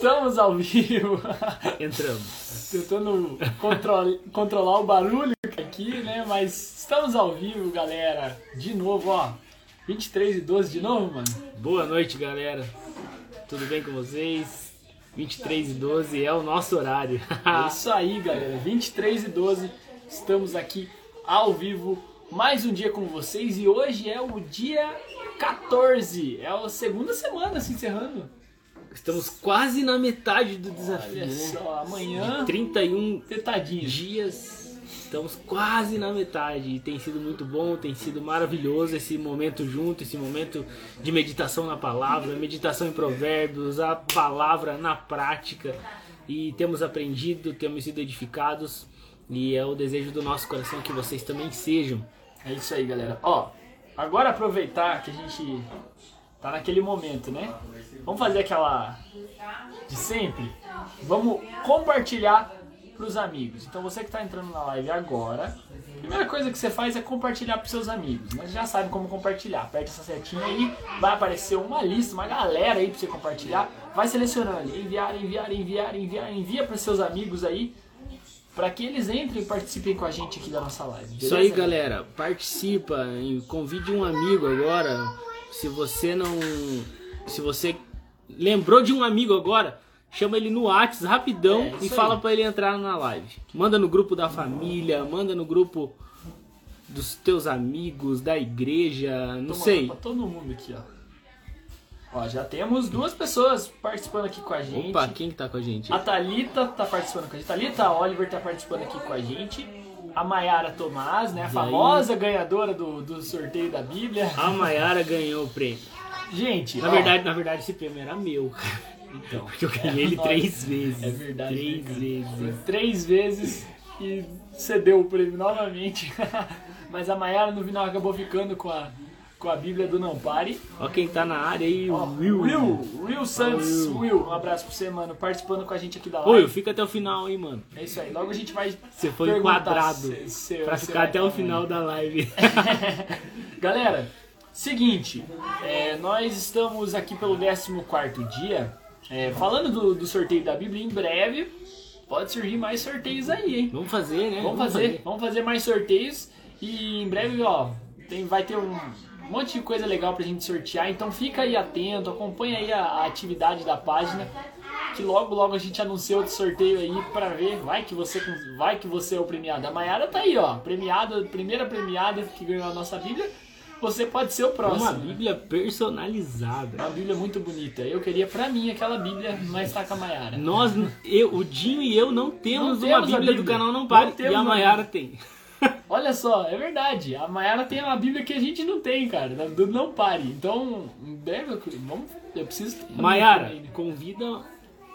Estamos ao vivo. Entramos. Tentando control- controlar o barulho aqui, né? Mas estamos ao vivo, galera. De novo, ó. 23 e 12 de novo, mano. Boa noite, galera. Tudo bem com vocês? 23 e 12 é o nosso horário. É isso aí, galera. 23 e 12. Estamos aqui ao vivo. Mais um dia com vocês. E hoje é o dia 14. É a segunda semana se encerrando. Estamos quase na metade do desafio, Olha né? só, amanhã. 31 Tetadinho. dias. Estamos quase na metade. E tem sido muito bom, tem sido maravilhoso esse momento junto, esse momento de meditação na palavra, meditação em provérbios, a palavra na prática. E temos aprendido, temos sido edificados. E é o desejo do nosso coração que vocês também sejam. É isso aí, galera. Ó, agora aproveitar que a gente tá naquele momento, né? Vamos fazer aquela de sempre. Vamos compartilhar pros amigos. Então você que tá entrando na live agora, a primeira coisa que você faz é compartilhar pros seus amigos. Mas já sabe como compartilhar. Aperta essa setinha aí, vai aparecer uma lista, uma galera aí pra você compartilhar. Vai selecionando enviar, enviar, enviar, enviar, envia pros seus amigos aí. Pra que eles entrem e participem com a gente aqui da nossa live. Isso beleza? aí, galera. Participa, e convide um amigo agora. Se você não. Se você lembrou de um amigo agora, chama ele no WhatsApp rapidão É, e fala pra ele entrar na live. Manda no grupo da família, manda no grupo dos teus amigos, da igreja, não Tô sei. Pra todo mundo aqui, ó. Ó, já temos duas pessoas participando aqui com a gente. Opa, quem que tá com a gente? A Thalita tá participando com a gente. Thalita, a Oliver tá participando aqui com a gente. A Mayara Tomás, né? A famosa ganhadora do, do sorteio da Bíblia. A Mayara ganhou o prêmio. Gente, Na ó, verdade, na verdade, esse prêmio era meu. Então, Porque eu ganhei ele Olha, três vezes. é verdade, Três né, cara? vezes. três vezes e cedeu o prêmio novamente. Mas a Mayara no final acabou ficando com a, com a Bíblia do Não Pare. Ó quem tá na área aí, o Will. Will, Will Santos, Will. Will, um abraço pra você, mano, participando com a gente aqui da Ô, live. Will, fica até o final aí, mano. É isso aí, logo a gente vai. Você foi perguntar enquadrado se- se- pra se ficar vai até o final da live. Galera, seguinte, é, nós estamos aqui pelo 14 dia, é, falando do, do sorteio da Bíblia, em breve pode surgir mais sorteios aí, hein? Vamos fazer, né? Vamos fazer, vamos fazer mais sorteios e em breve, ó, tem, vai ter um monte de coisa legal pra gente sortear, então fica aí atento, acompanha aí a, a atividade da página, que logo logo a gente anuncia outro sorteio aí pra ver, vai que você vai que você é o premiado. A Mayara tá aí, ó, premiada, primeira premiada que ganhou a nossa Bíblia. Você pode ser o próximo. Uma Bíblia personalizada. Uma Bíblia muito bonita. Eu queria pra mim aquela Bíblia, mas tá com a Mayara. Nós, eu, o Dinho e eu não temos Não uma temos a Bíblia do Bíblia. canal Não Pare. Não e a uma Mayara tem. Olha só, é verdade. A Mayara tem uma Bíblia que a gente não tem, cara. Do Não Pare. Então, breve, eu- vamos, eu preciso Mayara, né? convida.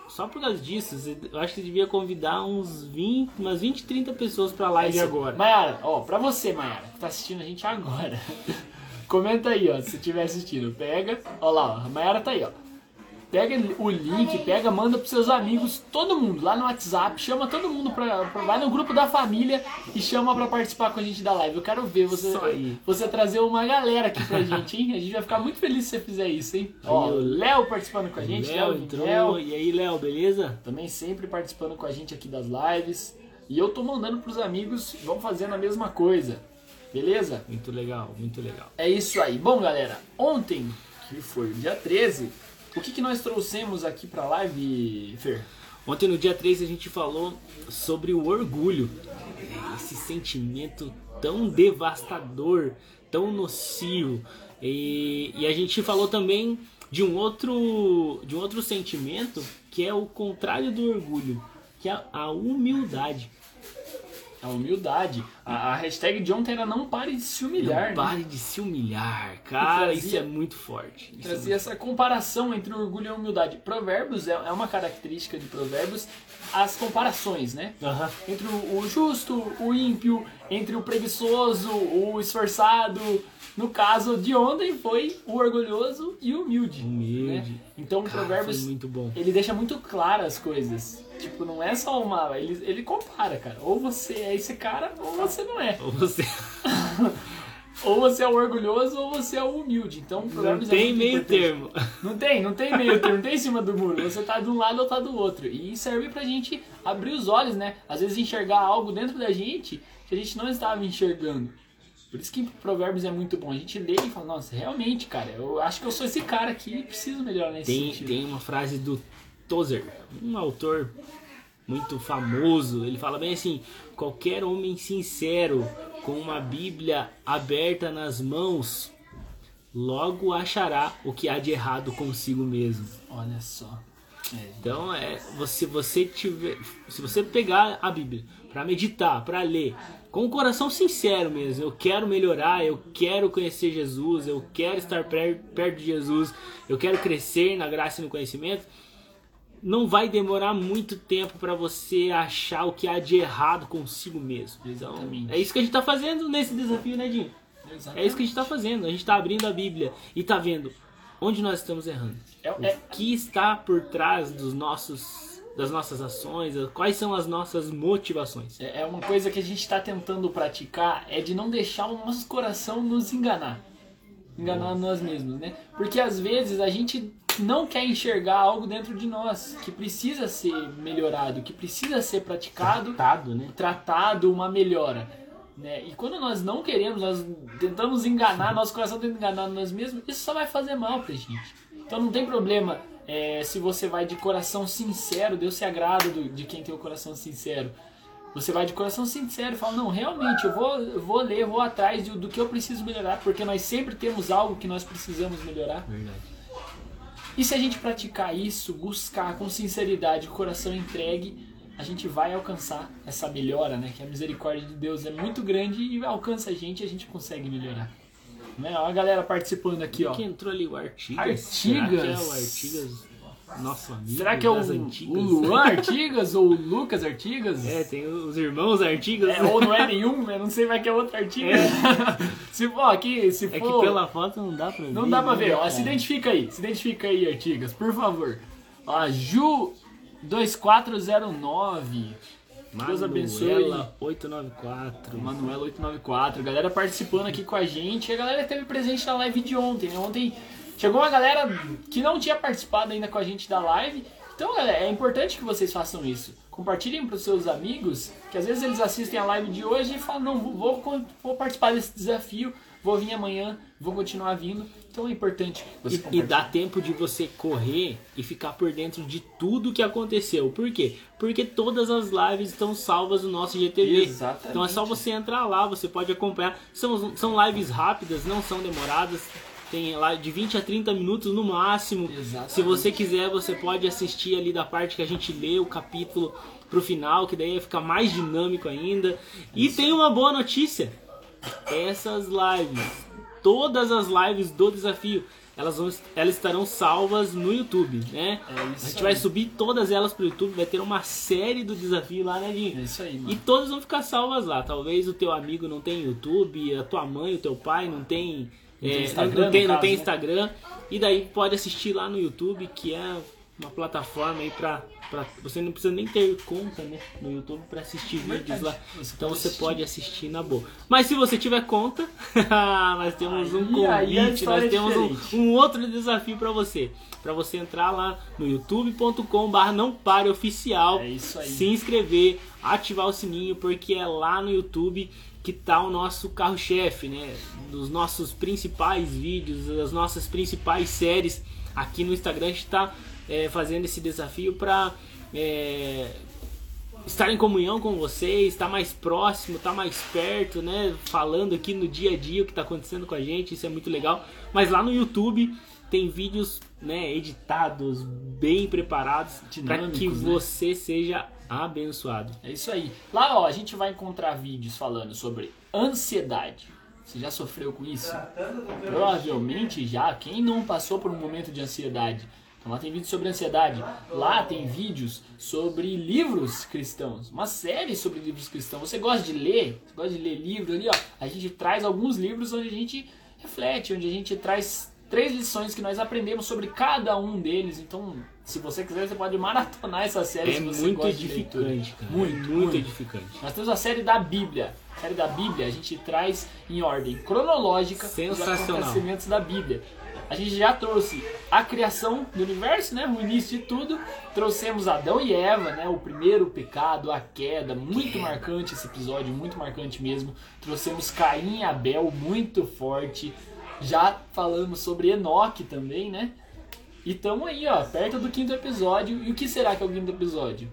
Só por causa disso, eu acho que você devia convidar uns 20, umas 20, 30 pessoas pra live Isso. agora. Mayara, ó, pra você, Mayara, que tá assistindo a gente agora. Comenta aí, ó, se estiver assistindo. Pega, ó lá, ó, a Mayara tá aí, ó. Pega o link, pega, manda pros seus amigos, todo mundo, lá no WhatsApp, chama todo mundo pra, pra vai no grupo da família e chama pra participar com a gente da live. Eu quero ver você, você trazer uma galera aqui pra gente, hein? A gente vai ficar muito feliz se você fizer isso, hein? Ó, Aí, o o Léo participando com a gente, Léo Léo entrou. Léo, E aí, Léo, beleza? também sempre participando com a gente aqui das lives. E eu tô mandando pros amigos, vão fazendo a mesma coisa. Beleza? Muito legal, muito legal. É isso aí. Bom, galera, ontem, que foi o dia 13, o que, que nós trouxemos aqui pra live, Fer? Ontem no dia 3 a gente falou sobre o orgulho. Esse sentimento tão devastador, tão nocivo. E, e a gente falou também de um outro de um outro sentimento que é o contrário do orgulho, que é a humildade. A humildade. A, a hashtag de ontem era não pare de se humilhar. Não né? pare de se humilhar, cara, trazia- isso é muito forte. Isso é Trazia essa comparação entre orgulho e humildade. Provérbios é, é uma característica de provérbios as comparações, né? muito- Aham. entre o o justo, o ímpio, entre o preguiçoso, o esforçado. No caso de ontem foi o orgulhoso e o humilde. Humilde. né? Então o Provérbios muito bom. ele deixa muito claras as coisas. Tipo, não é só uma. Ele, ele compara, cara. Ou você é esse cara, ou você não é. Ou você ou você é o orgulhoso ou você é o humilde. Então, Não provérbios é tem meio importante. termo. Não tem, não tem meio termo, não tem em cima do muro. Você tá de um lado ou tá do outro. E serve pra gente abrir os olhos, né? Às vezes enxergar algo dentro da gente que a gente não estava enxergando. Por isso que Provérbios é muito bom. A gente lê e fala, nossa, realmente, cara, eu acho que eu sou esse cara aqui e preciso melhorar nesse Tem, sentido. tem uma frase do Tozer, um autor muito famoso. Ele fala bem assim: qualquer homem sincero com uma Bíblia aberta nas mãos logo achará o que há de errado consigo mesmo. Olha só. É, Então é, você você tiver, se você pegar a Bíblia para meditar, para ler, com o coração sincero mesmo, eu quero melhorar, eu quero conhecer Jesus, eu quero estar per- perto de Jesus, eu quero crescer na graça e no conhecimento, não vai demorar muito tempo para você achar o que há de errado consigo mesmo. Então, Exatamente. é isso que a gente tá fazendo nesse desafio, né, Dinho? É isso que a gente tá fazendo. A gente tá abrindo a Bíblia e tá vendo onde nós estamos errando. É- O é- que está por trás dos nossos, das nossas ações, quais são as nossas motivações. É é uma coisa que a gente está tentando praticar é de não deixar o nosso coração nos enganar. Enganar nós mesmos, né? Porque às vezes a gente não quer enxergar algo dentro de nós que precisa ser melhorado, que precisa ser praticado, Tratado, né? tratado, uma melhora. Né? E quando nós não queremos, nós tentamos enganar, nosso coração tenta enganar nós mesmos, isso só vai fazer mal pra gente. Então não tem problema é, se você vai de coração sincero, Deus se agrada do- de quem tem o coração sincero. Você vai de coração sincero e fala, não, realmente, eu vou, eu vou ler, vou atrás do, do que eu preciso melhorar, porque nós sempre temos algo que nós precisamos melhorar. Verdade. E se a gente praticar isso, buscar com sinceridade, o coração entregue, a gente vai alcançar essa melhora, né? Que a misericórdia de Deus é muito grande e alcança a gente e a gente consegue melhorar. Né? Ó, a galera participando aqui, ó. Que entrou ali o Artigas. Artigas? Será que é o Artigas, nosso amigo Será que é o, das o? Luan Artigas ou o Lucas Artigas? É, tem os irmãos Artigas. É, ou não é nenhum, né? Não sei, vai que é outro Artigas. se for aqui, se É for... que pela foto não dá pra ver. Não dá pra ver, né, ó. cara? Se identifica aí, se identifica aí, Artigas, por favor. Ó, Ju 2409. Deus abençoe. Manuela 894. Manuela 894. Galera participando aqui com a gente. A galera teve presente na live de ontem, né? Ontem chegou uma galera que não tinha participado ainda com a gente da live. Então, galera, é importante que vocês façam isso. Compartilhem para os seus amigos, que às vezes eles assistem a live de hoje e falam: Não, vou, vou participar desse desafio, vou vir amanhã, vou continuar vindo. É importante você E, e dá tempo de você correr e ficar por dentro de tudo que aconteceu. Por quê? Porque todas as lives estão salvas no nosso GTV. Exatamente. Então é só você entrar lá, você pode acompanhar. São, são lives rápidas, não são demoradas. Tem lá de 20 a 30 minutos no máximo. Exatamente. Se você quiser, você pode assistir ali da parte que a gente lê o capítulo pro final, que daí vai ficar mais dinâmico ainda. E tem uma boa notícia. Essas lives, todas as lives do desafio, elas, vão, elas estarão salvas no YouTube, né? É isso a gente aí. vai subir todas elas pro YouTube, vai ter uma série do desafio lá, né, É Dinho? isso aí, mano. E todas vão ficar salvas lá. Talvez o teu amigo não tenha YouTube, a tua mãe, o teu pai não tem, Não tem é, Instagram, não tem, no não caso, tem né? Instagram. E daí pode assistir lá no YouTube, que é uma plataforma aí pra, pra você não precisa nem ter conta, né, no YouTube pra assistir vídeos lá. Então você pode assistir na boa. Mas se você tiver conta, nós temos um convite, nós é temos um, um outro desafio pra você. Pra você entrar lá no youtube.com/barra não pare oficial É isso aí. se inscrever, ativar o sininho, porque é lá no YouTube que tá o nosso carro-chefe, né? Dos nossos principais vídeos, das nossas principais séries. Aqui no Instagram a gente tá é, fazendo esse desafio para estar em comunhão com vocês, estar mais próximo, estar mais perto, né? Falando aqui no dia a dia o que está acontecendo com a gente, isso é muito legal. Mas lá no YouTube tem vídeos né, editados, bem preparados, para que né? você seja abençoado. É isso aí. Lá, ó, a gente vai encontrar vídeos falando sobre ansiedade. Você já sofreu com isso? Provavelmente já. Quem não passou por um momento de ansiedade? Lá tem vídeos sobre ansiedade. Lá tem vídeos sobre livros cristãos. Uma série sobre livros cristãos. Você gosta de ler? Você gosta de ler livro ali, ó? A gente traz alguns livros onde a gente reflete, onde a gente traz três lições que nós aprendemos sobre cada um deles. Então, se você quiser, você pode maratonar essa série É muito edificante, cara. Muito, muito, muito. edificante. Nós temos a série da Bíblia. A série da Bíblia a gente traz em ordem cronológica os acontecimentos da Bíblia. A gente já trouxe a criação do universo, né? O início de tudo. Trouxemos Adão e Eva, né? O primeiro pecado, a queda. Muito marcante esse episódio, muito marcante mesmo. Trouxemos Caim e Abel, muito forte. Já falamos sobre Enoque também, né? E estamos aí, ó, perto do quinto episódio. E o que será que é o quinto episódio?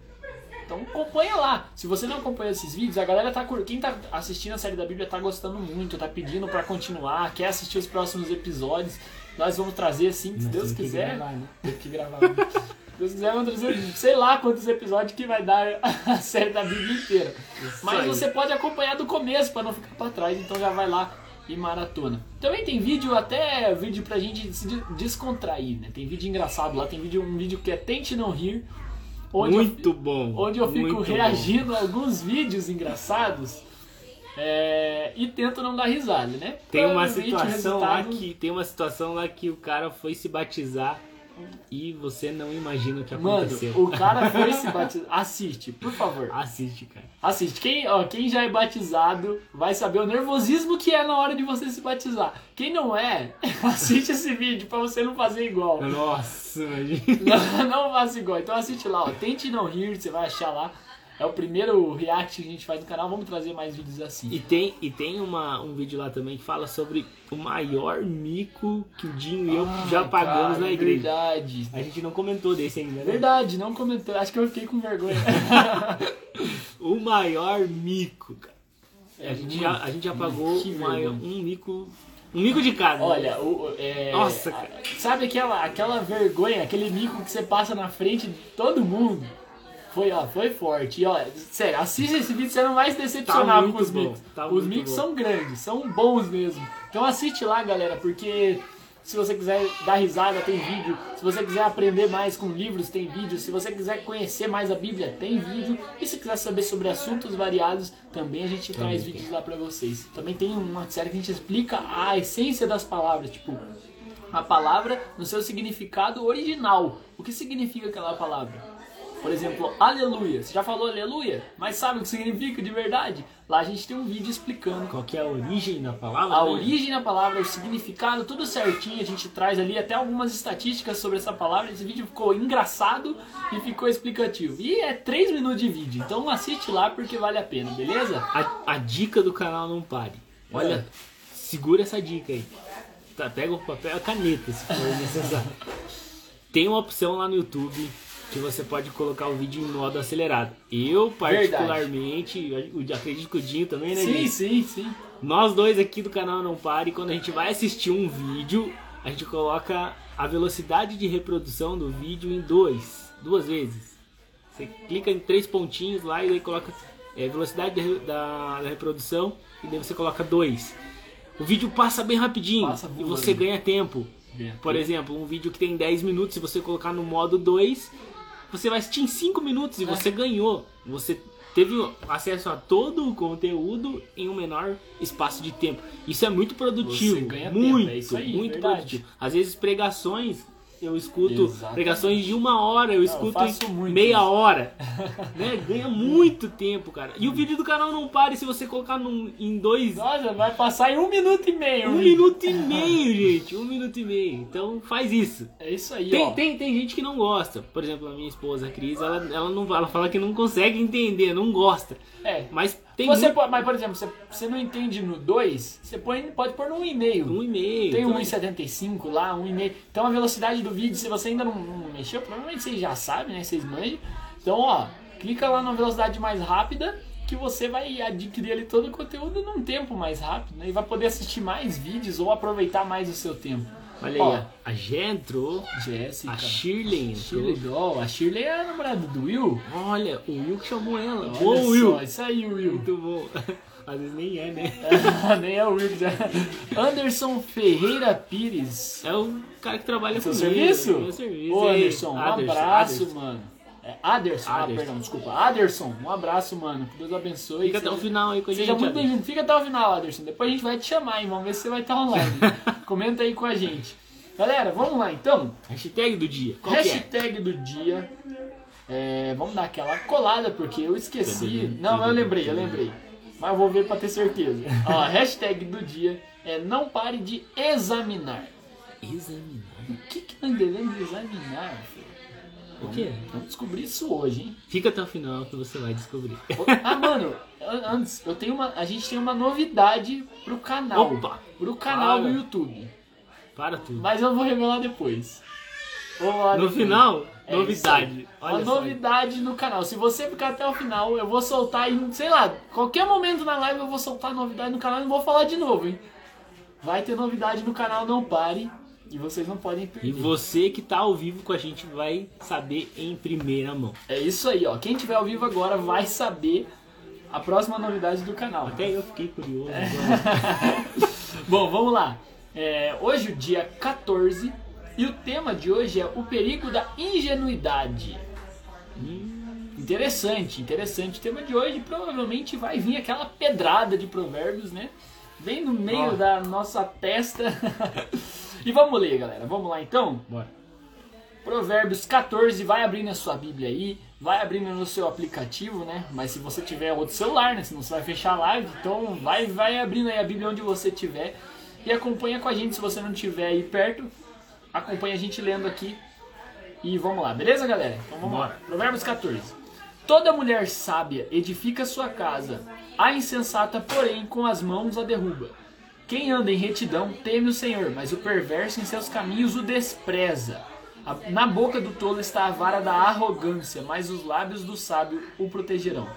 Então acompanha lá. Se você não acompanha esses vídeos, a galera tá quem tá assistindo a série da Bíblia tá gostando muito, tá pedindo pra continuar, quer assistir os próximos episódios. Nós vamos trazer assim, se Nós Deus temos que quiser. gravar, né? Tem que gravar. né? Se Deus quiser, vamos trazer sei lá quantos episódios que vai dar a série da Bíblia inteira. Mas aí. você pode acompanhar do começo pra não ficar pra trás, então já vai lá e maratona. Também tem vídeo, até vídeo pra gente se de- descontrair, né? Tem vídeo engraçado lá, tem vídeo, um vídeo que é Tente Não Rir. Onde eu- muito bom. onde eu fico muito bom. reagindo a alguns vídeos engraçados é, e tento não dar risada, né? Tem uma situação lá resultado- que tem uma situação lá que o cara foi se batizar e você não imagina o que Mano, aconteceu. o cara foi se batizar. Assiste, por favor. Assiste, cara. Assiste. Quem, ó, quem já é batizado vai saber o nervosismo que é na hora de você se batizar. Quem não é, assiste esse vídeo pra você não fazer igual. Nossa, imagina. Não, não faça igual. Então assiste lá, ó. Tente não rir, você vai achar lá. É o primeiro react que a gente faz no canal. Vamos trazer mais vídeos assim. E tem, e tem uma, um vídeo lá também que fala sobre o maior mico que o Dinho e eu Ah, já pagamos cara, na igreja. Verdade. A gente não comentou desse ainda, né? Verdade, não comentou. Acho que eu fiquei com vergonha. O maior mico, cara. É a, gente muito. já, a gente já pagou um, maior- um mico. Um mico de casa. Olha, o, é, Nossa, cara. sabe aquela, aquela vergonha, aquele mico que você passa na frente de todo mundo? Foi, ó, foi forte. E, ó, sério, assiste esse vídeo, você não vai se decepcionar Tá com os bom, micos. tá os micos bom. são grandes, são bons mesmo. Então assiste lá, galera, porque se você quiser dar risada, tem vídeo. Se você quiser aprender mais com livros, tem vídeo. Se você quiser conhecer mais a Bíblia, tem vídeo. E se quiser saber sobre assuntos variados, também a gente traz tem. vídeos lá pra vocês. Também tem uma série que a gente explica a essência das palavras, tipo, a palavra no seu significado original. O que significa aquela palavra? Por exemplo, aleluia. Você já falou aleluia? Mas sabe o que significa de verdade? Lá a gente tem um vídeo explicando Qual que é a origem da palavra? a né? origem da palavra, o significado, tudo certinho. A gente traz ali até algumas estatísticas sobre essa palavra. Esse vídeo ficou engraçado e ficou explicativo. E é 3 minutos de vídeo, então assiste lá porque vale a pena, beleza? A, a dica do canal não pare. Olha, É. segura essa dica aí. Tá, pega o papel e a caneta se for necessário. Tem uma opção lá no YouTube que você pode colocar o vídeo em modo acelerado. Eu, particularmente, eu acredito que o Dinho também, né? Sim, Dinho? sim, sim. Nós dois aqui do canal Não Pare, quando a gente vai assistir um vídeo, a gente coloca a velocidade de reprodução do vídeo em dois, duas vezes. Você clica em três pontinhos lá e daí coloca é, velocidade de da, da reprodução e daí você coloca dois. O vídeo passa bem rapidinho Passa e você ganha tempo. Por exemplo, um vídeo que tem 10 minutos, se você colocar no modo 2, você vai assistir em 5 minutos e É. você ganhou. Você teve acesso a todo o conteúdo em um menor espaço de tempo. Isso é muito produtivo. Ganha tempo, muito, é aí, muito verdade. produtivo. Às vezes pregações eu escuto Exatamente. pregações de uma hora, eu escuto faço em muito meia hora. né? Ganha muito tempo, cara. E o vídeo do canal não pare se você colocar num, em dois Nossa, vai passar em um minuto e meio. um minuto e meio, gente. Um minuto e meio. Então faz isso. É isso aí, Tem, ó. tem, tem gente que não gosta. Por exemplo, a minha esposa, a Cris, ela, ela, não, ela fala que não consegue entender, não gosta. É. Mas tem Você muito- pode, mas, por exemplo, você, você não entende no 2, você põe, pode pôr no 1,5. um e meio. Tem então- 1,75 lá, 1,5. Então a velocidade do vídeo, se você ainda não, não mexeu, provavelmente vocês já sabem, né? Vocês manjam. Então, ó, clica lá na velocidade mais rápida que você vai adquirir ali todo o conteúdo num tempo mais rápido, né? E vai poder assistir mais vídeos ou aproveitar mais o seu tempo. Olha aí, Ó, ó. a Gé entrou, Jéssica. a Shirley entrou. Shirley Doll. A Shirley é a namorada do Will. Olha, o Will que chamou ela. Olha Boa, só, Will. Isso aí, Will. Muito bom. Às vezes nem é, né? Nem é o Will. já. Anderson Ferreira Pires. É o cara que trabalha Seu comigo. serviço? Meu serviço. Ô, Ei, Anderson, um Anderson, abraço, Anderson. mano. É Aderson, ah, Aderson. perdão, desculpa. Aderson, um abraço, mano. Que Deus abençoe. Fica até o final aí com a gente. Seja muito bem-vindo. Fica até o final, Aderson. Depois a gente vai te chamar, hein? Vamos ver se você vai estar online. Comenta aí com a gente. Galera, vamos lá então. Hashtag do dia. Qual é? Hashtag do dia. É, vamos dar aquela colada, porque eu esqueci. Não, eu lembrei, eu lembrei. Mas eu vou ver pra ter certeza. Ó, hashtag do dia é não pare de examinar. Examinar. O que, que nós devemos examinar, filho? O quê? Vamos descobrir isso hoje, hein? Fica até o final que você vai descobrir. Ah, mano, an- antes, eu tenho uma, a gente tem uma novidade pro canal. Opa! Pro canal Fala. do YouTube. Para tudo. Mas eu vou revelar depois. Vou lá No depois. final, É novidade. Olha Uma só. novidade no canal. Se você ficar até o final, eu vou soltar em, sei lá, qualquer momento na live eu vou soltar novidade no canal e não vou falar de novo, hein? Vai ter novidade no canal, não pare. E vocês não podem perder. E você que tá ao vivo com a gente vai saber em primeira mão. É isso aí, ó. Quem tiver ao vivo agora vai saber a próxima novidade do canal. Até eu fiquei curioso. É. Bom, vamos lá. É, hoje, o dia 14, e o tema de hoje é o perigo da ingenuidade. Hum, interessante, interessante. O tema de hoje provavelmente vai vir aquela pedrada de provérbios, né? Bem no meio Ó. da nossa testa. e vamos ler, galera. Vamos lá então? Bora. Provérbios 14, vai abrindo a sua Bíblia aí, vai abrindo no seu aplicativo, né? Mas se você tiver outro celular, né? Senão você vai fechar a live, então vai, vai abrindo aí a Bíblia onde você tiver e acompanha com a gente se você não tiver aí perto, acompanha a gente lendo aqui e vamos lá, beleza, galera? Então vamos Bora. lá. Provérbios 14. Toda mulher sábia edifica sua casa, a insensata, porém, com as mãos a derruba. Quem anda em retidão teme o Senhor, mas o perverso em seus caminhos o despreza. Na boca do tolo está a vara da arrogância, mas os lábios do sábio o protegerão.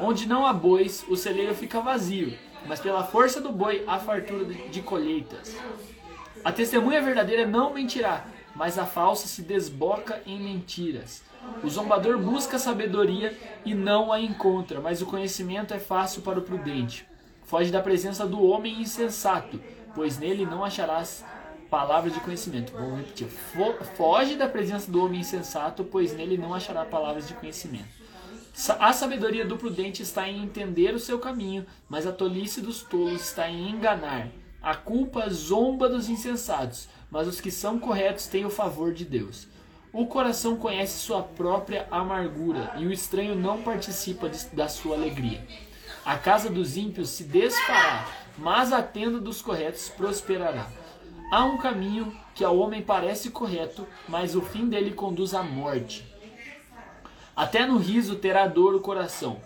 Onde não há bois, o celeiro fica vazio, mas pela força do boi há fartura de de colheitas. A testemunha verdadeira não mentirá, mas a falsa se desboca em mentiras. O zombador busca sabedoria e não a encontra, mas o conhecimento é fácil para o prudente. Foge da presença do homem insensato, pois nele não acharás palavras de conhecimento. Vou repetir. Fo- Foge da presença do homem insensato, pois nele não achará palavras de conhecimento. A sabedoria do prudente está em entender o seu caminho, mas a tolice dos tolos está em enganar. A culpa zomba dos insensatos, mas os que são corretos têm o favor de Deus. O coração conhece sua própria amargura, e o estranho não participa de- da sua alegria. A casa dos ímpios se desfará, mas a tenda dos corretos prosperará. Há um caminho que ao homem parece correto, mas o fim dele conduz à morte. Até no riso terá dor o coração,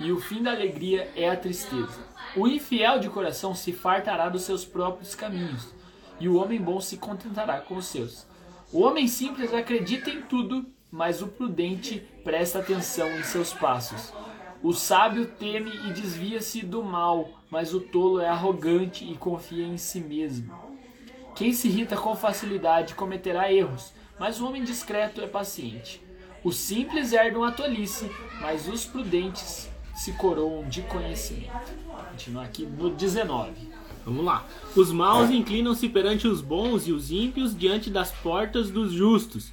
e o fim da alegria é a tristeza. O infiel de coração se fartará dos seus próprios caminhos, e o homem bom se contentará com os seus. O homem simples acredita em tudo, mas o prudente presta atenção em seus passos. O sábio teme e desvia-se do mal, mas o tolo é arrogante e confia em si mesmo. Quem se irrita com facilidade cometerá erros, mas o homem discreto é paciente. Os simples herdam a tolice, mas os prudentes se coroam de conhecimento. Continuar aqui no 19. Vamos lá. Os maus inclinam-se perante os bons e os ímpios diante das portas dos justos.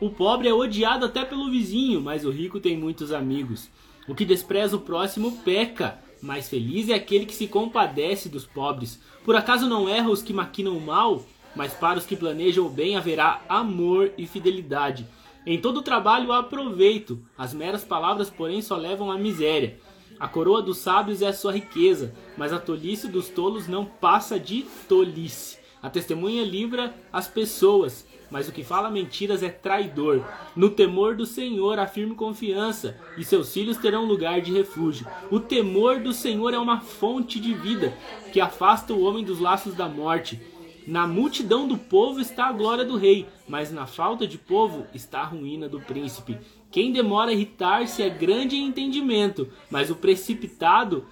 O pobre é odiado até pelo vizinho, mas o rico tem muitos amigos. O que despreza o próximo peca, mas feliz é aquele que se compadece dos pobres. Por acaso não erra os que maquinam o mal, mas para os que planejam o bem haverá amor e fidelidade. Em todo trabalho há proveito, as meras palavras, porém, só levam à miséria. A coroa dos sábios é a sua riqueza, mas a tolice dos tolos não passa de tolice. A testemunha livra as pessoas, mas o que fala mentiras é traidor. No temor do Senhor há firme confiança, e seus filhos terão lugar de refúgio. O temor do Senhor é uma fonte de vida, que afasta o homem dos laços da morte. Na multidão do povo está a glória do rei, mas na falta de povo está a ruína do príncipe. Quem demora a irritar-se é grande em entendimento, mas o precipitado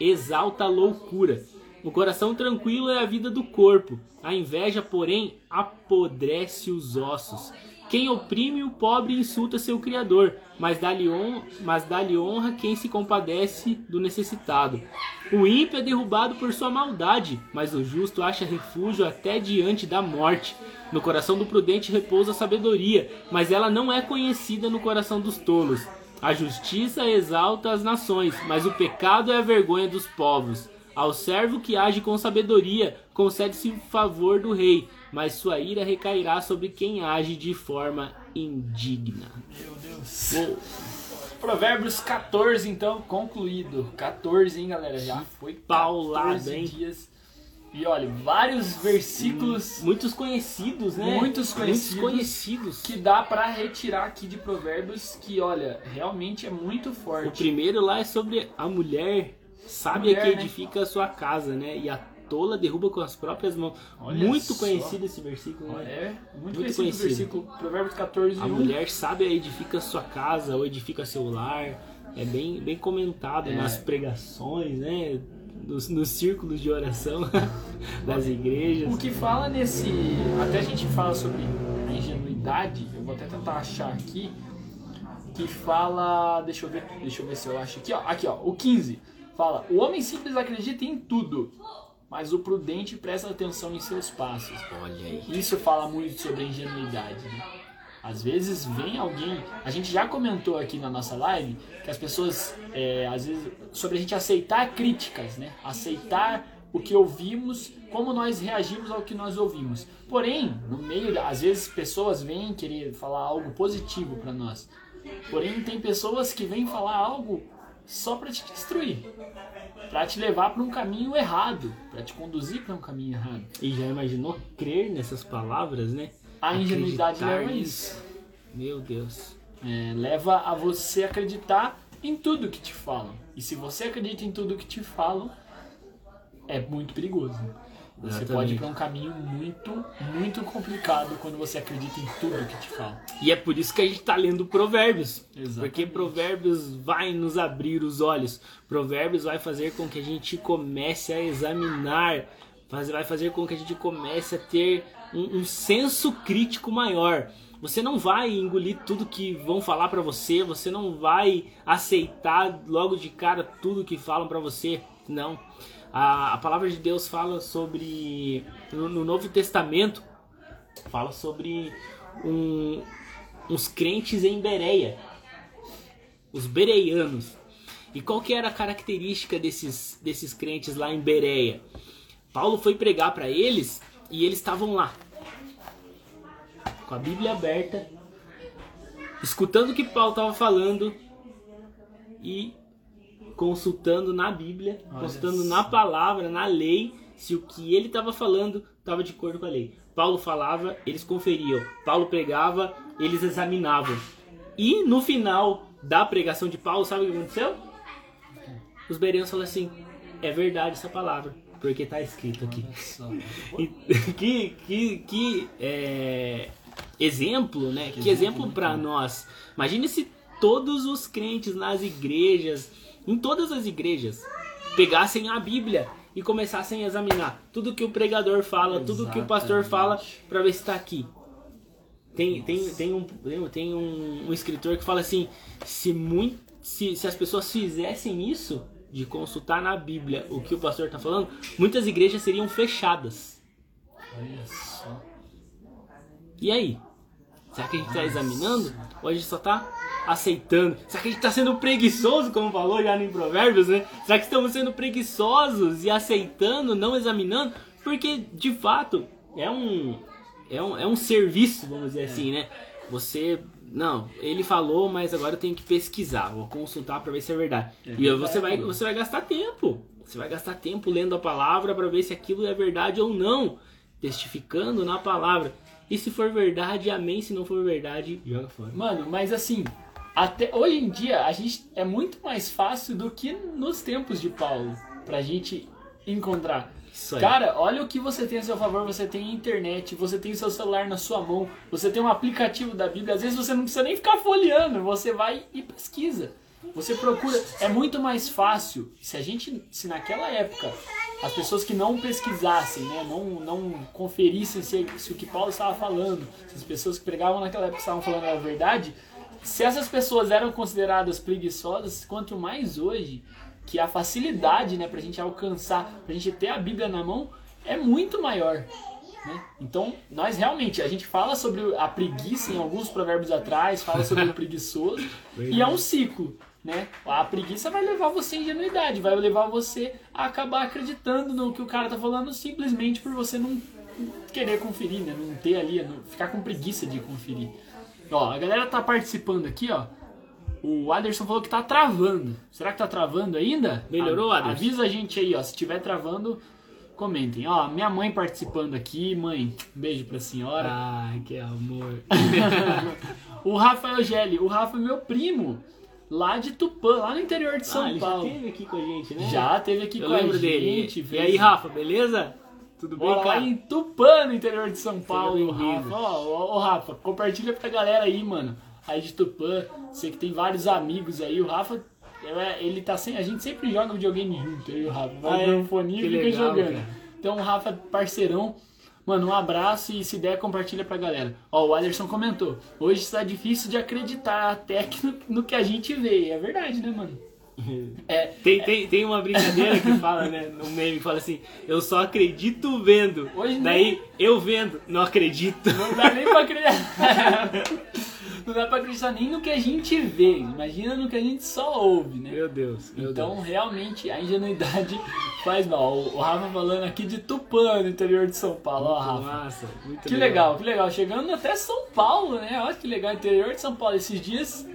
exalta a loucura. O coração tranquilo é a vida do corpo, a inveja, porém, apodrece os ossos. Quem oprime o pobre insulta seu Criador, mas dá-lhe honra, dá-lhe honra quem se compadece do necessitado. O ímpio é derrubado por sua maldade, mas o justo acha refúgio até diante da morte. No coração do prudente repousa a sabedoria, mas ela não é conhecida no coração dos tolos. A justiça exalta as nações, mas o pecado é a vergonha dos povos. Ao servo que age com sabedoria, concede-se o favor do rei, mas sua ira recairá sobre quem age de forma indigna. Meu Deus. Uou. Provérbios 14, então, concluído. 14, hein, galera? Já foi paulado, hein? dias. E olha, vários versículos. Muitos conhecidos, né? Muitos conhecidos. Muitos conhecidos. Que dá para retirar aqui de Provérbios que, olha, realmente é muito forte. O primeiro lá é sobre a mulher sábia que né? edifica a sua casa, né? E a tola derruba com as próprias mãos. Olha muito só. conhecido esse versículo, né? É, muito, muito conhecido, conhecido. versículo. Provérbios 14, A 1. mulher sábia edifica a sua casa ou edifica seu lar. É bem, bem comentado é. nas pregações, né? Nos, nos círculos de oração das igrejas. O que fala nesse. Até a gente fala sobre a ingenuidade, eu vou até tentar achar aqui. Que fala. Deixa eu ver, deixa eu ver se eu acho aqui, ó. Aqui, ó, o 15. Fala: O homem simples acredita em tudo, mas o prudente presta atenção em seus passos. Olha aí. Isso fala muito sobre a ingenuidade. Né? Às vezes vem alguém. A gente já comentou aqui na nossa live que as pessoas, é, às vezes, sobre a gente aceitar críticas, né? Aceitar o que ouvimos, como nós reagimos ao que nós ouvimos. Porém, no meio, às vezes pessoas vêm querer falar algo positivo para nós. Porém, tem pessoas que vêm falar algo só para te destruir para te levar para um caminho errado, para te conduzir para um caminho errado. E já imaginou crer nessas palavras, né? A ingenuidade leva a isso. Meu Deus. É, leva a você acreditar em tudo que te falam. E se você acredita em tudo que te falam, é muito perigoso. Você Exatamente. pode ir para um caminho muito, muito complicado quando você acredita em tudo que te fala. E é por isso que a gente está lendo Provérbios. Exatamente. Porque Provérbios vai nos abrir os olhos. Provérbios vai fazer com que a gente comece a examinar, vai fazer com que a gente comece a ter um, um senso crítico maior. Você não vai engolir tudo que vão falar para você, você não vai aceitar logo de cara tudo que falam para você. Não. A, a palavra de Deus fala sobre. No, no Novo Testamento, fala sobre um, uns crentes em Bereia, os bereianos. E qual que era a característica desses, desses crentes lá em Bereia? Paulo foi pregar para eles e eles estavam lá, com a Bíblia aberta, escutando o que Paulo estava falando e consultando na Bíblia, Olha consultando na palavra, na lei, se o que ele estava falando estava de acordo com a lei. Paulo falava, eles conferiam. Paulo pregava, eles examinavam. E no final da pregação de Paulo, sabe o que aconteceu? Os bereanos falaram assim: é verdade essa palavra, porque está escrito aqui. que que, que é, exemplo, né? Que, que exemplo para nós. Imagine se todos os crentes nas igrejas em todas as igrejas pegassem a Bíblia e começassem a examinar tudo que o pregador fala, Exatamente. tudo que o pastor fala, para ver se está aqui. Tem, tem, tem, um, tem um, um, escritor que fala assim: se, muito, se, se as pessoas fizessem isso, de consultar na Bíblia o que o pastor está falando, muitas igrejas seriam fechadas. Olha só. E aí? Será que a gente está examinando? Ou a gente só está aceitando? Será que a gente está sendo preguiçoso, como falou já no Provérbios, né? Será que estamos sendo preguiçosos e aceitando, não examinando? Porque, de fato, é um, é um, é um serviço, vamos dizer assim, né? Você não, ele falou, mas agora eu tenho que pesquisar, vou consultar para ver se é verdade. É e você vai, você vai gastar tempo. Você vai gastar tempo lendo a palavra para ver se aquilo é verdade ou não, testificando na palavra. E se for verdade, amém. Se não for verdade, joga fora. Mano, mas assim, até hoje em dia a gente é muito mais fácil do que nos tempos de Paulo pra gente encontrar. Cara, olha o que você tem a seu favor. Você tem internet, você tem o seu celular na sua mão, você tem um aplicativo da Bíblia. Às vezes você não precisa nem ficar folheando, você vai e pesquisa. Você procura. É muito mais fácil. Se a gente, se naquela época as pessoas que não pesquisassem, né, não, não conferissem se, se o que Paulo estava falando, se as pessoas que pregavam naquela época estavam falando a verdade, se essas pessoas eram consideradas preguiçosas, quanto mais hoje, que a facilidade né, para a gente alcançar, para a gente ter a Bíblia na mão, é muito maior. Né? Então, nós realmente, a gente fala sobre a preguiça em alguns provérbios atrás, fala sobre o preguiçoso, e é um ciclo. né? A preguiça vai levar você à ingenuidade, vai levar você a acabar acreditando no que o cara tá falando simplesmente por você não querer conferir, né? Não ter ali, não ficar com preguiça de conferir. Ó, a galera tá participando aqui, ó. O Aderson falou que tá travando. Será que tá travando ainda? Melhorou, A- Aderson? Avisa a gente aí, ó. Se tiver travando, comentem. Ó, minha mãe participando aqui. Mãe, um beijo pra senhora. Ai, que amor. O Rafael Gelli. O Rafa é meu primo. Lá de Tupã, lá no interior de São ah, ele já Paulo. esteve aqui com a gente, né? Já teve aqui Eu com a lembro gente. dele. E aí, Rafa, beleza? Tudo bem, Bora lá cara? em Tupã, no interior de São Paulo. Rafa. Ó, ó, ó, Rafa, compartilha pra galera aí, mano. Aí de Tupã, sei que tem vários amigos aí. O Rafa, ele- ele tá sem. A gente sempre joga videogame junto, eu e o Rafa. Vai Ah, é? ver um foninho Que e fica legal, jogando. cara. Então, o Rafa, parceirão. Mano, um abraço e se der, compartilha pra galera. Ó, o Aderson comentou. Hoje está difícil de acreditar até que no, no que a gente vê. É verdade, né, mano? É, Tem, tem, tem uma brincadeira que fala, né? No meme fala assim: Eu só acredito vendo. Hoje. Daí eu vendo, não acredito. Não dá nem pra acreditar. Não dá pra acreditar nem no que a gente vê. Imagina no que a gente só ouve, né? Meu Deus, meu Então, Deus. realmente, a ingenuidade faz mal. O Rafa falando aqui de Tupã, no interior de São Paulo. Ó, Rafa. Massa, muito Que legal, que legal. Chegando até São Paulo, né? Olha que legal, interior de São Paulo. Esses dias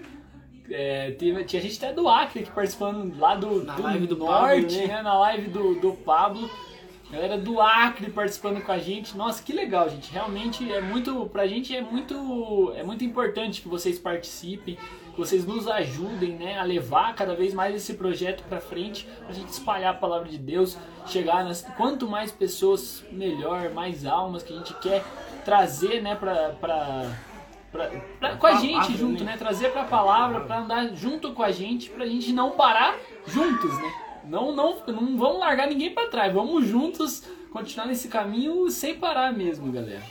é, teve- tinha gente até do Acre aqui participando lá do, Na do live do norte, Pablo, né? né? Na live do, do Pablo. Galera do Acre participando com a gente. Nossa, que legal, gente. Realmente é muito. Pra gente é muito. É muito importante que vocês participem, que vocês nos ajudem, né? A levar cada vez mais esse projeto pra frente, pra gente espalhar a palavra de Deus, chegar nas. Quanto mais pessoas, melhor, mais almas que a gente quer trazer, né, pra. pra Pra, pra- com a gente junto, né? né? Trazer pra palavra, pra andar junto com a gente, pra gente não parar juntos, né? Não, não, não vamos largar ninguém pra trás, vamos juntos continuar nesse caminho sem parar mesmo, galera.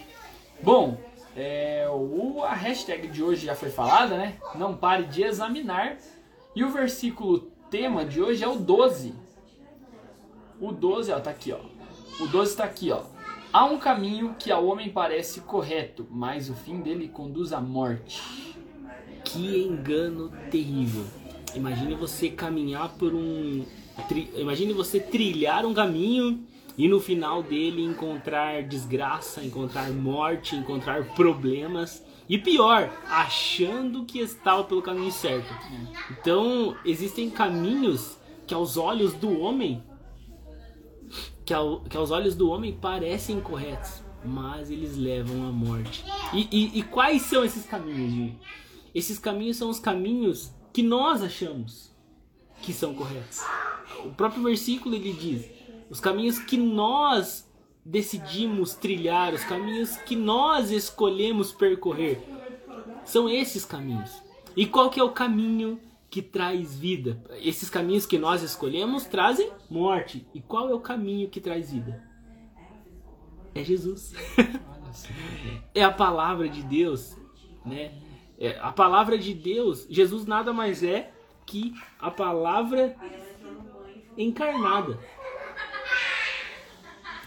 Bom, é, o, a hashtag de hoje já foi falada, né? Não pare de examinar. E o versículo tema de hoje é o 12. O 12, ó, tá aqui, ó. O 12 tá aqui, ó. Há um caminho que ao homem parece correto, mas o fim dele conduz à morte. Que engano terrível. Imagine você caminhar por um. tri- Imagine você trilhar um caminho e no final dele encontrar desgraça, encontrar morte, encontrar problemas. E pior, achando que estava pelo caminho certo. Então, existem caminhos que aos olhos do homem que, ao- que aos olhos do homem parecem corretos, mas eles levam à morte. E, e- e quais são esses caminhos, Gi? Esses caminhos são os caminhos que nós achamos que são corretos. O próprio versículo ele diz: os caminhos que nós decidimos trilhar, os caminhos que nós escolhemos percorrer, são esses caminhos. E qual que é o caminho que traz vida? Esses caminhos que nós escolhemos trazem morte. E qual é o caminho que traz vida? É Jesus. É a palavra de Deus, né? É, a palavra de Deus, Jesus nada mais é que a palavra encarnada.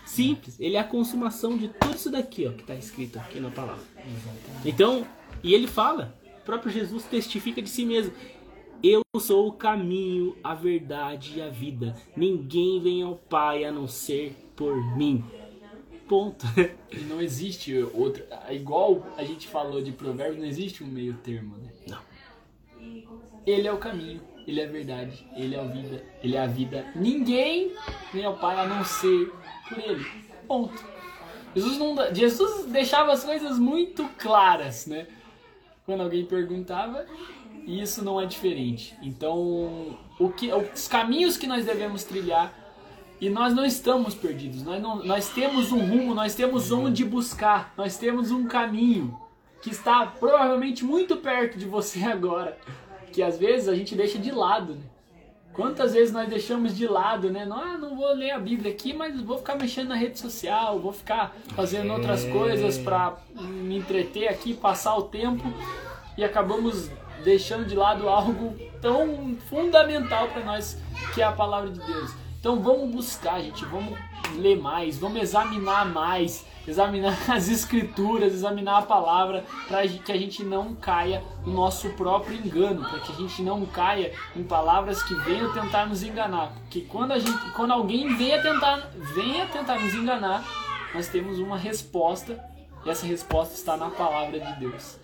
Simples, ele é a consumação de tudo isso daqui, ó, que está escrito aqui na palavra. Então, e ele fala, o próprio Jesus testifica de si mesmo. Eu sou o caminho, a verdade e a vida. Ninguém vem ao Pai a não ser por mim. Ponto. E não existe outra. Igual a gente falou de provérbios, não existe um meio termo, né? Não. Ele é o caminho, ele é a verdade, ele é a vida, ele é a vida. Ninguém vem ao Pai a não ser por ele. Ponto. Jesus, não, Jesus deixava as coisas muito claras, né? Quando alguém perguntava, e isso não é diferente. Então, o que, os caminhos que nós devemos trilhar, e nós não estamos perdidos, nós, não, nós temos um rumo, nós temos onde buscar, nós temos um caminho que está provavelmente muito perto de você agora, que às vezes a gente deixa de lado, né? Quantas vezes nós deixamos de lado, né? Não, ah, não vou ler a Bíblia aqui, mas vou ficar mexendo na rede social, vou ficar fazendo outras coisas para me entreter aqui, passar o tempo e acabamos deixando de lado algo tão fundamental para nós que é a palavra de Deus. Então vamos buscar, gente, vamos ler mais, vamos examinar mais, examinar as escrituras, examinar a palavra, para que a gente não caia no nosso próprio engano, para que a gente não caia em palavras que venham tentar nos enganar. Porque quando, a gente, quando alguém venha tentar, venha tentar nos enganar, nós temos uma resposta, e essa resposta está na palavra de Deus.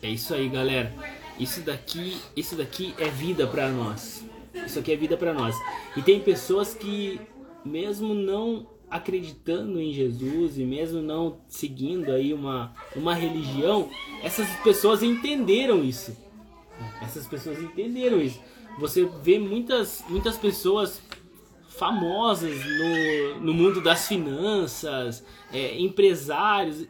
É isso aí, galera. Isso daqui, isso daqui é vida para nós. Isso aqui é vida para nós. E tem pessoas que mesmo não acreditando em Jesus e mesmo não seguindo aí uma, uma religião, essas pessoas entenderam isso. Essas pessoas entenderam isso. Você vê muitas, muitas pessoas famosas no, no mundo das finanças, é, empresários.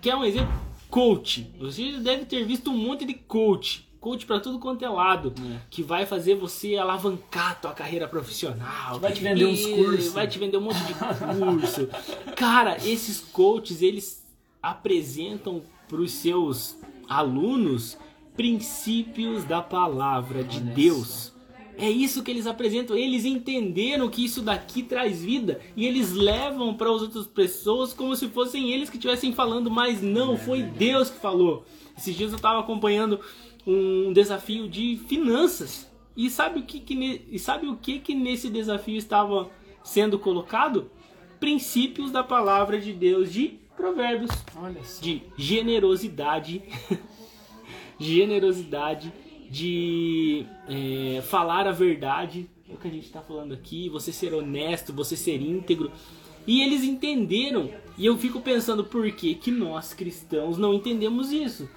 Quer um exemplo? Coach. Você deve ter visto um monte de coach coach para tudo quanto é lado, é. que vai fazer você alavancar a tua carreira profissional. vai te vender uns cursos. Vai te vender um monte de curso. Cara, esses coaches, eles apresentam para os seus alunos princípios da palavra de Olha Deus. Só. É isso que eles apresentam. Eles entenderam que isso daqui traz vida e eles levam para as outras pessoas como se fossem eles que estivessem falando, mas não, foi Deus que falou. Esses dias eu estava acompanhando um desafio de finanças. E sabe o que, que e sabe o que que nesse desafio estava sendo colocado? Princípios da palavra de Deus de Provérbios, de generosidade, generosidade, de é, falar a verdade, é o que a gente está falando aqui, você ser honesto, você ser íntegro. E eles entenderam, e eu fico pensando por que, que nós cristãos não entendemos isso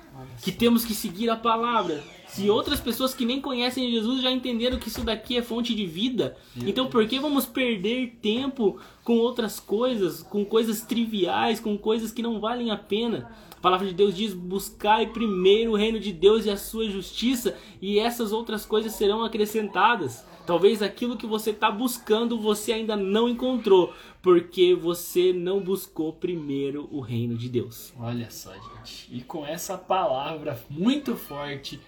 que temos que seguir a palavra. Se outras pessoas que nem conhecem Jesus já entenderam que isso daqui é fonte de vida, então por que vamos perder tempo com outras coisas, com coisas triviais, com coisas que não valem a pena? A palavra de Deus diz: buscai primeiro o reino de Deus e a sua justiça, e essas outras coisas serão acrescentadas. Talvez aquilo que você está buscando você ainda não encontrou, porque você não buscou primeiro o reino de Deus. Olha só, gente. E com essa palavra muito forte,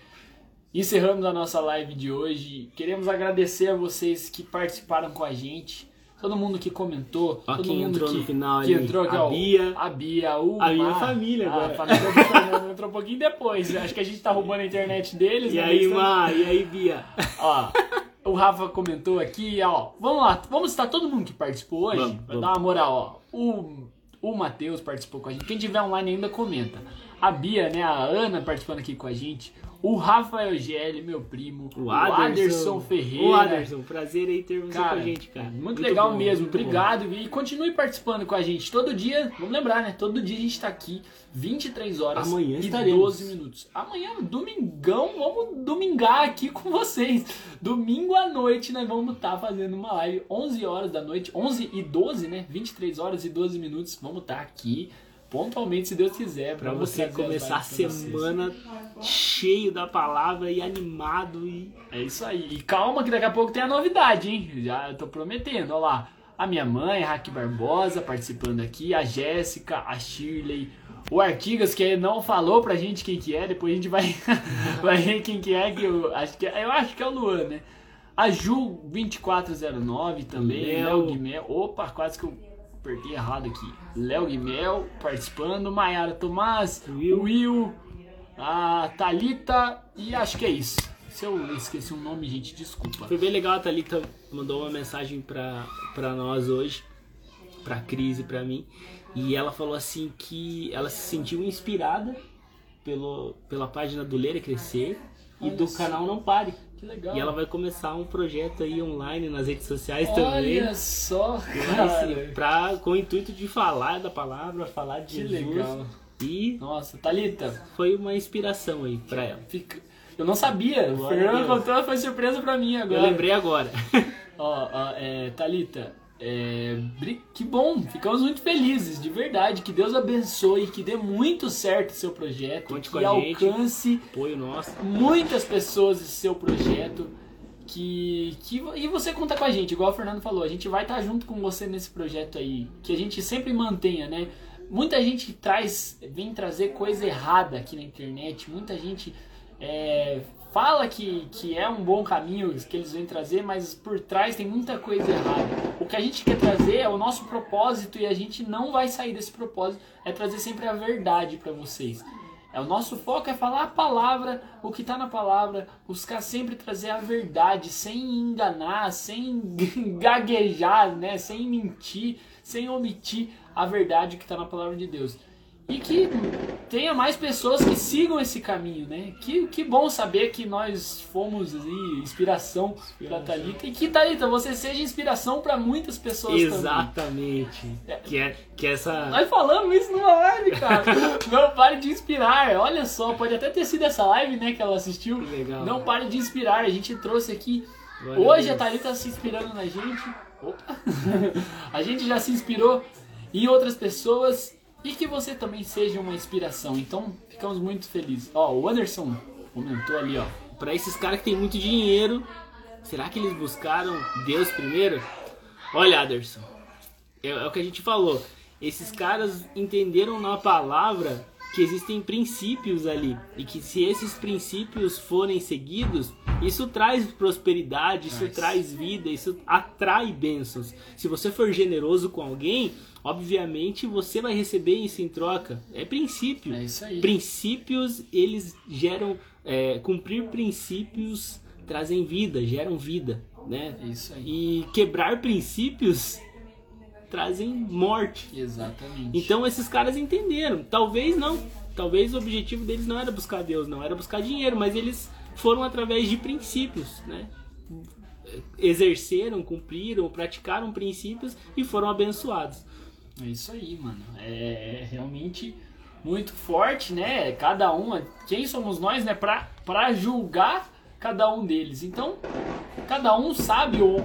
encerramos a nossa live de hoje. Queremos agradecer a vocês que participaram com a gente. Todo mundo que comentou, todo quem mundo entrou que, no final que entrou aqui, a ó, Bia, a Bia, o a minha Mar, família agora. A família do Fernando entrou um pouquinho depois. Acho que a gente tá roubando a internet deles. E né? aí, Má, e aí, Bia? Ó, o Rafa comentou aqui, ó. Vamos lá, vamos estar todo mundo que participou hoje. Vamos, vamos. dar uma moral, ó. O, o Matheus participou com a gente. Quem tiver online ainda comenta. A Bia, né? A Ana participando aqui com a gente. O Rafael Gelli, meu primo. O Aderson, Ferreira. O Aderson, prazer aí ter você com a gente, cara. Muito, legal bom, mesmo, muito bom. obrigado. E continue participando com a gente. Todo dia, vamos lembrar, né? Todo dia a gente tá aqui, 23 horas Amanhã e estaremos. 12 minutos. Amanhã, domingão, vamos domingar aqui com vocês. Domingo à noite nós vamos estar fazendo uma live, 11 horas da noite, 11 e 12, né? 23 horas e 12 minutos. Vamos estar aqui pontualmente, se Deus quiser. Pra vamos você começar a semana cheio da palavra e animado e É isso aí. E calma que daqui a pouco tem a novidade, hein? Já tô prometendo, ó lá. A minha mãe, a Raque Barbosa, participando aqui, a Jéssica, a Shirley, o Artigas, que não falou pra gente quem que é, depois a gente vai, vai ver quem que é, que eu acho que, é- eu acho que é o Luan, né? A Ju 2409 também, Léo. Guimel. Opa, quase que eu apertei errado aqui. Léo Guimel participando, Maiara Tomás, Will. Will, a Thalita e acho que é isso. Se eu esqueci um nome, gente, desculpa. Foi bem legal, a Thalita mandou uma mensagem pra, pra nós hoje, pra Cris e pra mim, e ela falou assim que ela se sentiu inspirada pelo, pela página do Ler e E Olha do só. canal Não Pare. Que legal. E ela vai começar um projeto aí online nas redes sociais também. Olha só, Mas, cara. assim, pra, com o intuito de falar da palavra, falar de Que Jesus. legal. E Nossa, Thalita, foi uma inspiração aí pra ela. fica... eu não sabia. O Fernando contou, foi surpresa pra mim agora. Eu lembrei agora. Ó, ó, é, Thalita, é, que bom, ficamos muito felizes, de verdade. Que Deus abençoe, que dê muito certo o seu projeto, Conte que gente. alcance muitas pessoas esse seu projeto. Que, que e você conta com a gente, igual o Fernando falou, a gente vai estar junto com você nesse projeto aí, que a gente sempre mantenha, né? Muita gente traz, vem trazer coisa errada aqui na internet, muita gente é, fala que, que é um bom caminho que eles vêm trazer, mas por trás tem muita coisa errada. O que a gente quer trazer é o nosso propósito e a gente não vai sair desse propósito, é trazer sempre a verdade para vocês. É, o nosso foco é falar a palavra, o que está na palavra, buscar sempre trazer a verdade, sem enganar, sem gaguejar, né? sem mentir, sem omitir a verdade que está na palavra de Deus e que tenha mais pessoas que sigam esse caminho, né? Que, que bom saber que nós fomos ali, inspiração para Thalita e que Thalita, você seja inspiração para muitas pessoas Exatamente. também. É, que é que essa Nós falamos isso numa live, cara. Não pare de inspirar. Olha só, pode até ter sido essa live, né, que ela assistiu. Legal. Não pare de inspirar. A gente trouxe aqui Glória Hoje a a. Thalita se inspirando na gente. Opa! a gente já se inspirou em outras pessoas e que você também seja uma inspiração. Então, ficamos muito felizes. Ó, o Anderson comentou ali, ó. Pra esses caras que tem muito dinheiro, será que eles buscaram Deus primeiro? Olha, Aderson, é, é o que a gente falou. Esses caras entenderam na palavra que existem princípios ali e que se esses princípios forem seguidos, isso traz prosperidade, isso Traz. traz vida, isso atrai bênçãos. Se você for generoso com alguém, obviamente você vai receber isso em troca. É princípio. É isso aí. Princípios, eles geram. é, cumprir princípios trazem vida, geram vida, né? É isso aí. E quebrar princípios trazem morte. Exatamente. Então esses caras entenderam. Talvez não. Talvez o objetivo deles não era buscar Deus, não era buscar dinheiro, mas eles foram através de princípios, né? Exerceram, cumpriram, praticaram princípios e foram abençoados. É isso aí, mano. É realmente muito forte, né? Cada um, quem somos nós, né? Pra, pra julgar cada um deles. Então, cada um sabe o,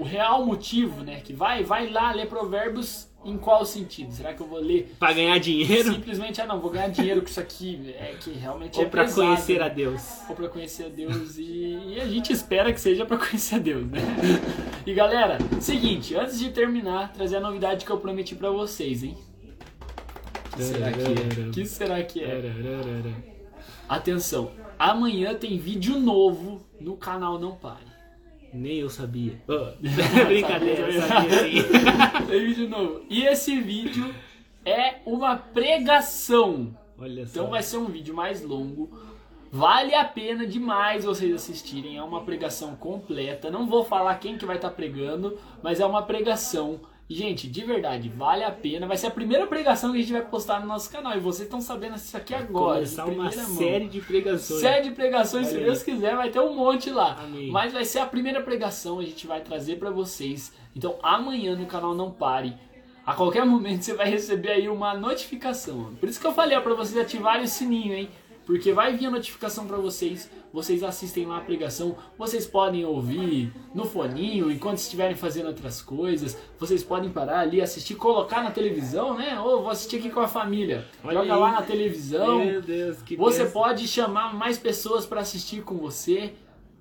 o real motivo, né? Que vai, vai lá ler provérbios em qual sentido? Será que eu vou ler Para ganhar dinheiro simplesmente, ah não, vou ganhar dinheiro com isso aqui, é que realmente é ou para pesado, conhecer né? a Deus? ou para conhecer a Deus e, e a gente espera que seja para conhecer a Deus, né? E galera, seguinte, antes de terminar, trazer a novidade que eu prometi para vocês, hein? Que será que é? Que será que é? Atenção, amanhã tem vídeo novo no canal Não Pare. Nem eu sabia. Brincadeira, eu sabia sim. Tem vídeo novo. E esse vídeo é uma pregação. Olha só. Então vai ser um vídeo mais longo. Vale a pena demais vocês assistirem. É uma pregação completa. Não vou falar quem que vai estar pregando, mas é uma pregação. Gente, de verdade, vale a pena. Vai ser a primeira pregação que a gente vai postar no nosso canal. E vocês estão sabendo isso aqui agora. Começar uma primeira mão. série de pregações. Série de pregações, se Deus aí. quiser, vai ter um monte lá. Amém. Mas vai ser a primeira pregação, a gente vai trazer pra vocês. Então amanhã no canal Não Pare. A qualquer momento você vai receber aí uma notificação. Por isso que eu falei ó, pra vocês ativarem o sininho, hein? Porque vai vir a notificação pra vocês. Vocês assistem lá a pregação. Vocês podem ouvir no foninho enquanto estiverem fazendo outras coisas. Vocês podem parar ali, assistir, colocar na televisão, né? Ou vou assistir aqui com a família. Olha Joga aí. lá na televisão. Meu Deus, que Você pode chamar mais pessoas para assistir com você.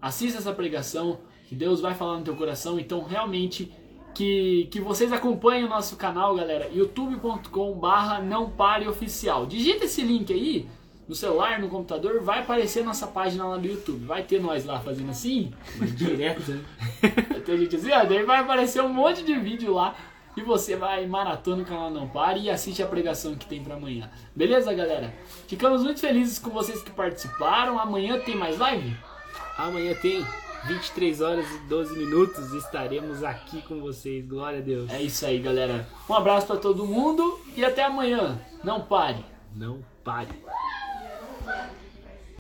Assista essa pregação, que Deus vai falar no teu coração. Então, realmente, que, que vocês acompanhem o nosso canal, galera. youtube.com barra não pare oficial. Digita esse link aí no celular, no computador, vai aparecer nossa página lá do YouTube. Vai ter nós lá fazendo assim, Direto, né? vai ter gente assim, ó, daí vai aparecer um monte de vídeo lá. E você vai maratona o canal Não Pare e assiste a pregação que tem pra amanhã. Beleza, galera? Ficamos muito felizes com vocês que participaram. Amanhã tem mais live? Amanhã tem 23 horas e 12 minutos. Estaremos aqui com vocês. Glória a Deus. É isso aí, galera. Um abraço pra todo mundo e até amanhã. Não pare. Não pare. Yeah.